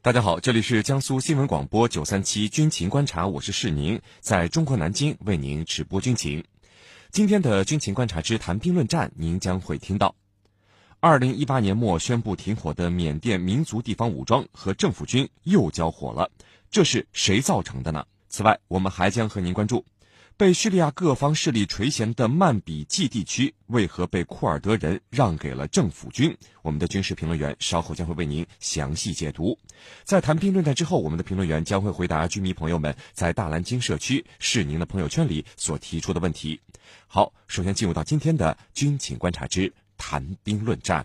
大家好，这里是江苏新闻广播九三七军情观察，我是世宁，在中国南京为您直播军情。今天的军情观察之谈兵论战，您将会听到：二零一八年末宣布停火的缅甸民族地方武装和政府军又交火了，这是谁造成的呢？此外，我们还将和您关注。被叙利亚各方势力垂涎的曼比季地区，为何被库尔德人让给了政府军？我们的军事评论员稍后将会为您详细解读。在谈兵论战之后，我们的评论员将会回答军迷朋友们在大蓝鲸社区是您的朋友圈里所提出的问题。好，首先进入到今天的军情观察之谈兵论战。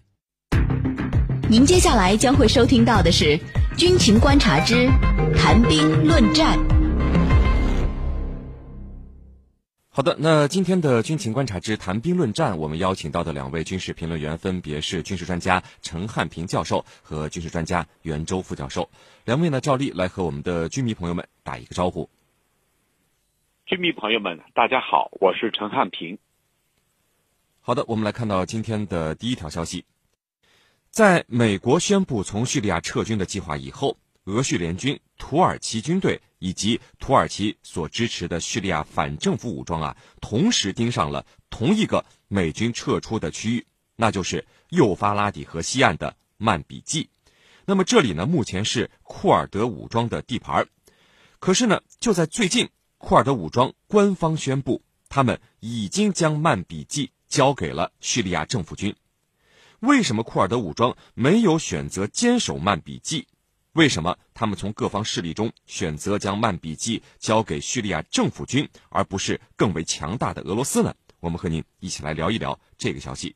您接下来将会收听到的是军情观察之谈兵论战。好的，那今天的军情观察之谈兵论战，我们邀请到的两位军事评论员分别是军事专家陈汉平教授和军事专家袁周副教授。两位呢，照例来和我们的军迷朋友们打一个招呼。军迷朋友们，大家好，我是陈汉平。好的，我们来看到今天的第一条消息，在美国宣布从叙利亚撤军的计划以后。俄叙联军、土耳其军队以及土耳其所支持的叙利亚反政府武装啊，同时盯上了同一个美军撤出的区域，那就是幼发拉底河西岸的曼比季。那么这里呢，目前是库尔德武装的地盘儿。可是呢，就在最近，库尔德武装官方宣布，他们已经将曼比季交给了叙利亚政府军。为什么库尔德武装没有选择坚守曼比季？为什么他们从各方势力中选择将曼比季交给叙利亚政府军，而不是更为强大的俄罗斯呢？我们和您一起来聊一聊这个消息。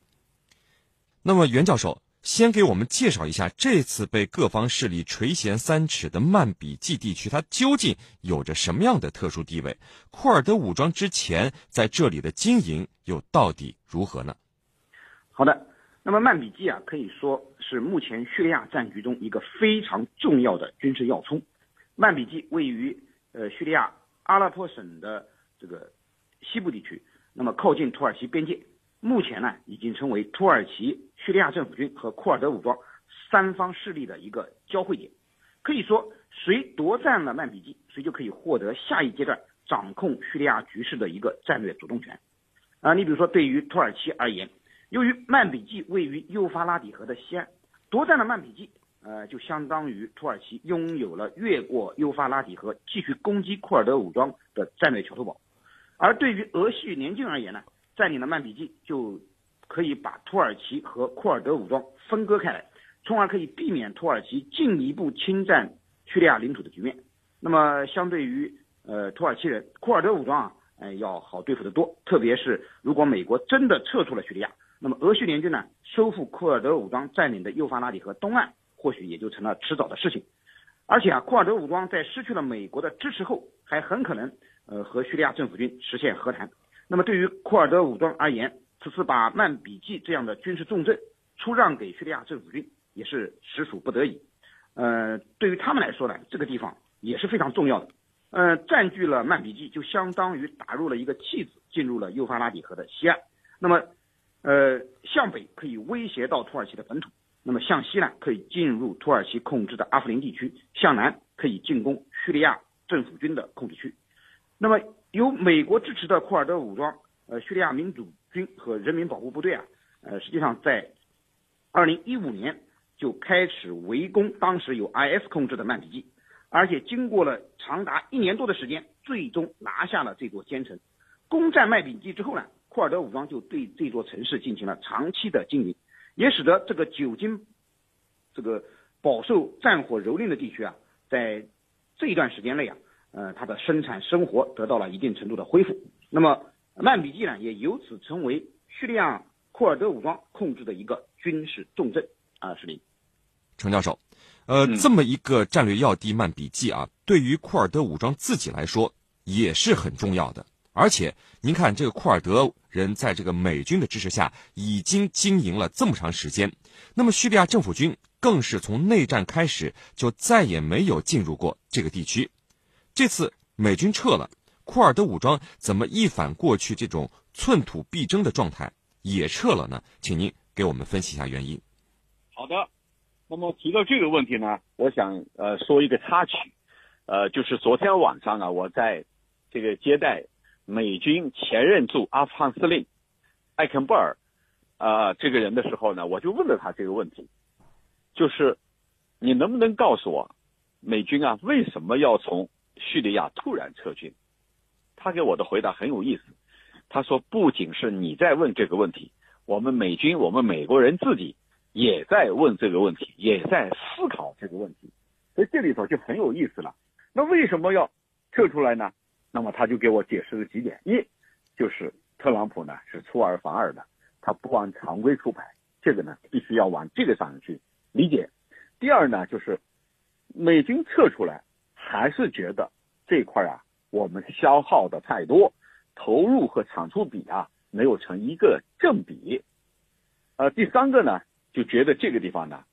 那么，袁教授先给我们介绍一下这次被各方势力垂涎三尺的曼比季地区，它究竟有着什么样的特殊地位？库尔德武装之前在这里的经营又到底如何呢？好的。那么曼比季啊，可以说是目前叙利亚战局中一个非常重要的军事要冲。曼比季位于呃叙利亚阿拉颇省的这个西部地区，那么靠近土耳其边界。目前呢，已经成为土耳其、叙利亚政府军和库尔德武装三方势力的一个交汇点。可以说，谁夺占了曼比季，谁就可以获得下一阶段掌控叙利亚局势的一个战略主动权。啊，你比如说，对于土耳其而言。由于曼比季位于幼发拉底河的西岸，夺占了曼比季，呃，就相当于土耳其拥有了越过幼发拉底河继续攻击库尔德武装的战略桥头堡。而对于俄叙联军而言呢，占领了曼比季，就可以把土耳其和库尔德武装分割开来，从而可以避免土耳其进一步侵占叙利亚领土的局面。那么，相对于呃土耳其人，库尔德武装啊，呃要好对付得多。特别是如果美国真的撤出了叙利亚。那么，俄叙联军呢，收复库尔德武装占领的幼发拉底河东岸，或许也就成了迟早的事情。而且啊，库尔德武装在失去了美国的支持后，还很可能呃和叙利亚政府军实现和谈。那么，对于库尔德武装而言，此次把曼比季这样的军事重镇出让给叙利亚政府军，也是实属不得已。呃，对于他们来说呢，这个地方也是非常重要的。呃，占据了曼比季，就相当于打入了一个弃子，进入了幼发拉底河的西岸。那么。呃，向北可以威胁到土耳其的本土，那么向西呢，可以进入土耳其控制的阿夫林地区，向南可以进攻叙利亚政府军的控制区。那么由美国支持的库尔德武装，呃，叙利亚民主军和人民保护部队啊，呃，实际上在二零一五年就开始围攻当时由 IS 控制的曼比季，而且经过了长达一年多的时间，最终拿下了这座坚城。攻占曼比季之后呢？库尔德武装就对这座城市进行了长期的经营，也使得这个久经这个饱受战火蹂躏的地区啊，在这一段时间内啊，呃，它的生产生活得到了一定程度的恢复。那么曼比季呢，也由此成为叙利亚库尔德武装控制的一个军事重镇啊。是林，程教授，呃，这么一个战略要地曼比季啊，对于库尔德武装自己来说也是很重要的。而且，您看这个库尔德人在这个美军的支持下，已经经营了这么长时间。那么，叙利亚政府军更是从内战开始就再也没有进入过这个地区。这次美军撤了，库尔德武装怎么一反过去这种寸土必争的状态，也撤了呢？请您给我们分析一下原因。好的，那么提到这个问题呢，我想呃说一个插曲，呃，就是昨天晚上啊，我在这个接待美军前任驻阿富汗司令艾肯布尔啊这个人的时候呢，我就问了他这个问题，就是你能不能告诉我，美军啊为什么要从叙利亚突然撤军？他给我的回答很有意思，他说不仅是你在问这个问题，我们美军，我们美国人自己。也在问这个问题，也在思考这个问题，所以这里头就很有意思了。那为什么要撤出来呢？那么他就给我解释了几点：一，就是特朗普呢是出尔反尔的，他不按常规出牌，这个呢必须要往这个上去理解；第二呢，就是美军撤出来还是觉得这块啊我们消耗的太多，投入和产出比啊没有成一个正比。呃，第三个呢？就觉得这个地方呢，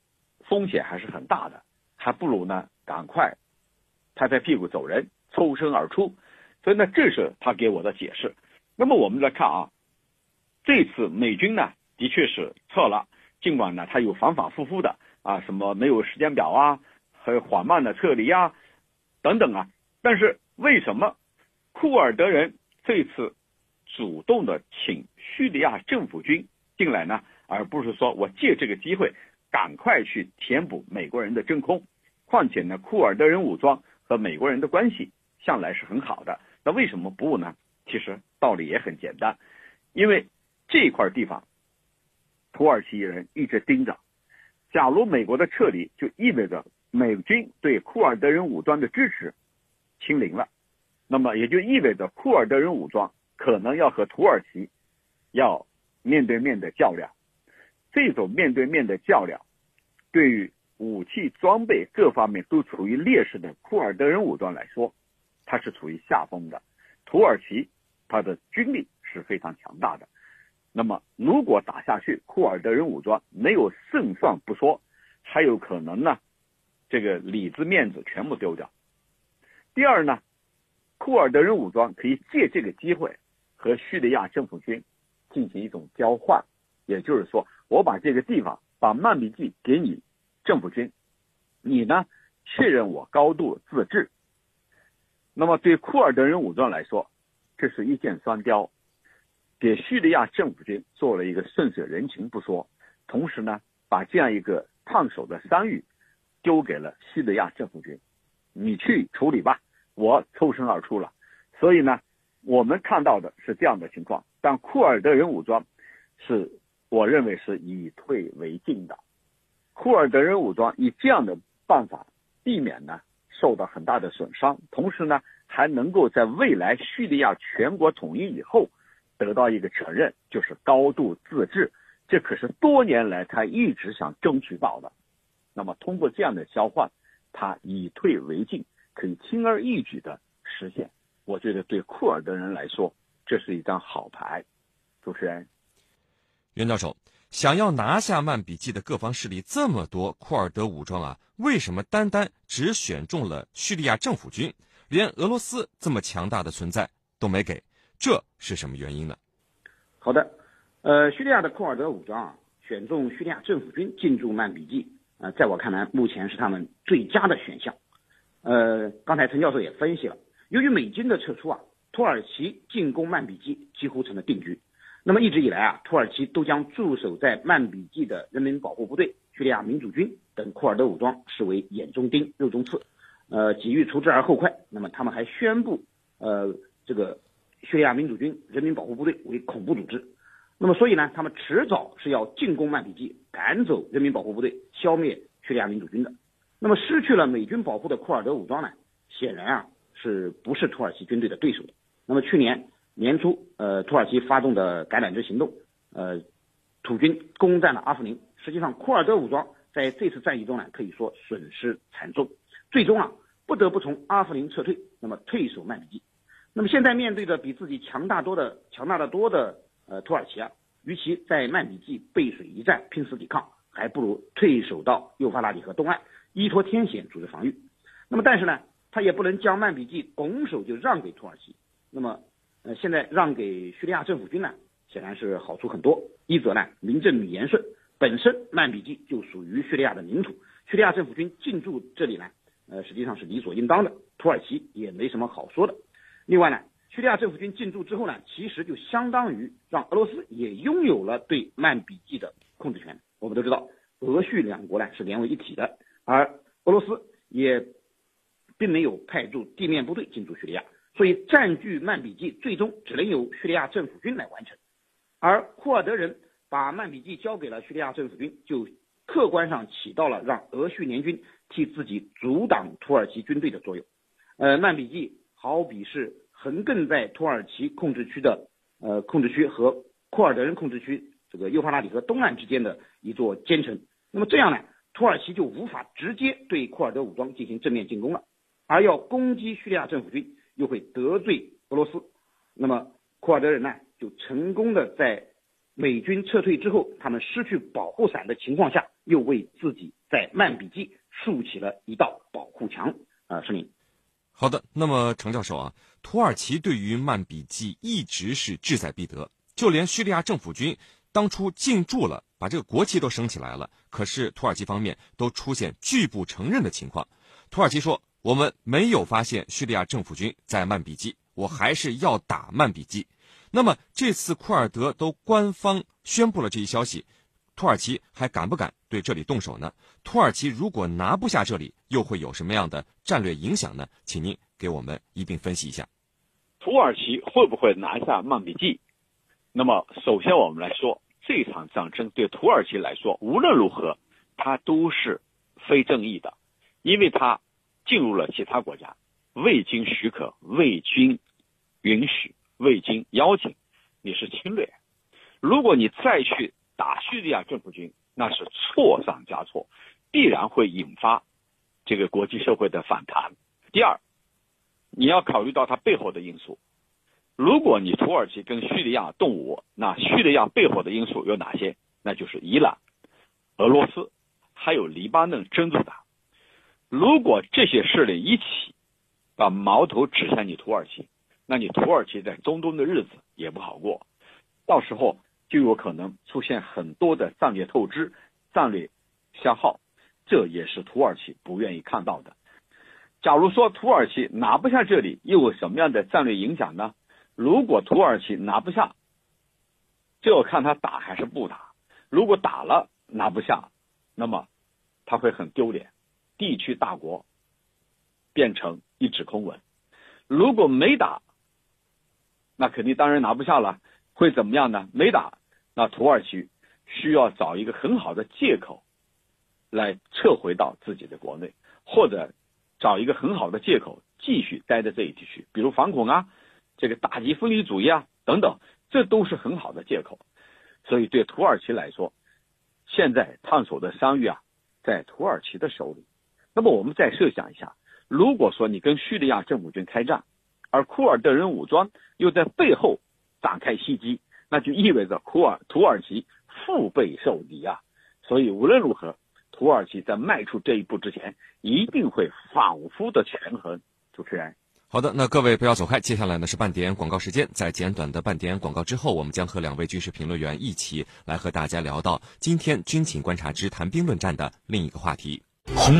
风险还是很大的，还不如呢赶快拍拍屁股走人，抽身而出。所以呢，这是他给我的解释。那么我们来看啊，这次美军呢的确是撤了，尽管呢他有反反复复的啊，什么没有时间表啊，还有缓慢的撤离啊，等等啊。但是为什么库尔德人这次主动的请叙利亚政府军进来呢？而不是说我借这个机会赶快去填补美国人的真空。况且呢，库尔德人武装和美国人的关系向来是很好的，那为什么不呢？其实道理也很简单，因为这块地方土耳其人一直盯着。假如美国的撤离，就意味着美军对库尔德人武装的支持清零了，那么也就意味着库尔德人武装可能要和土耳其要面对面的较量。这种面对面的较量，对于武器装备各方面都处于劣势的库尔德人武装来说，它是处于下风的。土耳其它的军力是非常强大的，那么如果打下去，库尔德人武装没有胜算不说，还有可能呢，这个里子面子全部丢掉。第二呢，库尔德人武装可以借这个机会和叙利亚政府军进行一种交换，也就是说。我把这个地方，把曼比季给你政府军，你呢确认我高度自治。那么对库尔德人武装来说，这是一箭双雕，给叙利亚政府军做了一个顺水人情不说，同时呢把这样一个烫手的山芋丢给了叙利亚政府军，你去处理吧，我抽身而出了。所以呢，我们看到的是这样的情况，但库尔德人武装是。我认为是以退为进的，库尔德人武装以这样的办法避免呢受到很大的损伤，同时呢还能够在未来叙利亚全国统一以后得到一个承认，就是高度自治，这可是多年来他一直想争取到的。那么通过这样的交换，他以退为进，可以轻而易举的实现。我觉得对库尔德人来说，这是一张好牌。主持人。袁教授想要拿下曼比季的各方势力这么多，库尔德武装啊，为什么单单只选中了叙利亚政府军，连俄罗斯这么强大的存在都没给？这是什么原因呢？好的，呃，叙利亚的库尔德武装啊，选中叙利亚政府军进驻曼比季，呃，在我看来，目前是他们最佳的选项。呃，刚才陈教授也分析了，由于美军的撤出啊，土耳其进攻曼比季几乎成了定局。那么一直以来啊，土耳其都将驻守在曼比季的人民保护部队、叙利亚民主军等库尔德武装视为眼中钉、肉中刺，呃，急于除之而后快。那么他们还宣布，呃，这个叙利亚民主军、人民保护部队为恐怖组织。那么所以呢，他们迟早是要进攻曼比季，赶走人民保护部队，消灭叙利亚民主军的。那么失去了美军保护的库尔德武装呢，显然啊，是不是土耳其军队的对手的？那么去年。年初，呃，土耳其发动的橄榄枝行动，呃，土军攻占了阿夫林。实际上，库尔德武装在这次战役中呢，可以说损失惨重，最终啊，不得不从阿夫林撤退，那么退守曼比季。那么现在面对着比自己强大多的、强大的多的呃土耳其啊，与其在曼比季背水一战拼死抵抗，还不如退守到幼发拉底河东岸，依托天险组织防御。那么但是呢，他也不能将曼比季拱手就让给土耳其。那么。呃，现在让给叙利亚政府军呢，显然是好处很多。一则呢，名正言顺，本身曼比季就属于叙利亚的领土，叙利亚政府军进驻这里呢，呃，实际上是理所应当的，土耳其也没什么好说的。另外呢，叙利亚政府军进驻之后呢，其实就相当于让俄罗斯也拥有了对曼比季的控制权。我们都知道，俄叙两国呢是连为一体的，而俄罗斯也并没有派驻地面部队进驻叙利亚，所以占据曼比季最终只能由叙利亚政府军来完成。而库尔德人把曼比季交给了叙利亚政府军，就客观上起到了让俄叙联军替自己阻挡土耳其军队的作用。呃，曼比季好比是横亘在土耳其控制区的呃控制区和库尔德人控制区这个幼发拉底河东岸之间的一座坚城。那么这样呢，土耳其就无法直接对库尔德武装进行正面进攻了，而要攻击叙利亚政府军又会得罪俄罗斯。那么库尔德人呢？就成功的在美军撤退之后，他们失去保护伞的情况下，又为自己在曼比季竖起了一道保护墙。啊，声明。好的，那么程教授啊，土耳其对于曼比季一直是志在必得，就连叙利亚政府军当初进驻了，把这个国旗都升起来了，可是土耳其方面都出现拒不承认的情况。土耳其说，我们没有发现叙利亚政府军在曼比季，我还是要打曼比季。那么这次库尔德都官方宣布了这一消息，土耳其还敢不敢对这里动手呢？土耳其如果拿不下这里，又会有什么样的战略影响呢？请您给我们一并分析一下。土耳其会不会拿下曼比季？那么首先我们来说，这场战争对土耳其来说，无论如何，它都是非正义的，因为它进入了其他国家，未经许可，未经允许。未经邀请，你是侵略。如果你再去打叙利亚政府军，那是错上加错，必然会引发这个国际社会的反弹。第二，你要考虑到它背后的因素。如果你土耳其跟叙利亚动武，那叙利亚背后的因素有哪些？那就是伊朗、俄罗斯，还有黎巴嫩真主党。如果这些势力一起把矛头指向你土耳其。那你土耳其在中东的日子也不好过，到时候就有可能出现很多的战略透支、战略消耗，这也是土耳其不愿意看到的。假如说土耳其拿不下这里，又有什么样的战略影响呢？如果土耳其拿不下，就要看他打还是不打。如果打了拿不下，那么他会很丢脸，地区大国变成一纸空文。如果没打，那肯定当然拿不下了，会怎么样呢？没打，那土耳其需要找一个很好的借口，来撤回到自己的国内，或者找一个很好的借口继续待在这一地区，比如反恐啊，这个打击分离主义啊等等，这都是很好的借口。所以对土耳其来说，现在烫手的山芋啊，在土耳其的手里。那么我们再设想一下，如果说你跟叙利亚政府军开战，而库尔德人武装又在背后展开袭击，那就意味着库尔土耳其腹背受敌啊！所以无论如何，土耳其在迈出这一步之前，一定会反复的权衡。主持人，好的，那各位不要走开，接下来呢是半点广告时间，在简短的半点广告之后，我们将和两位军事评论员一起来和大家聊到今天军情观察之谈兵论战的另一个话题。红。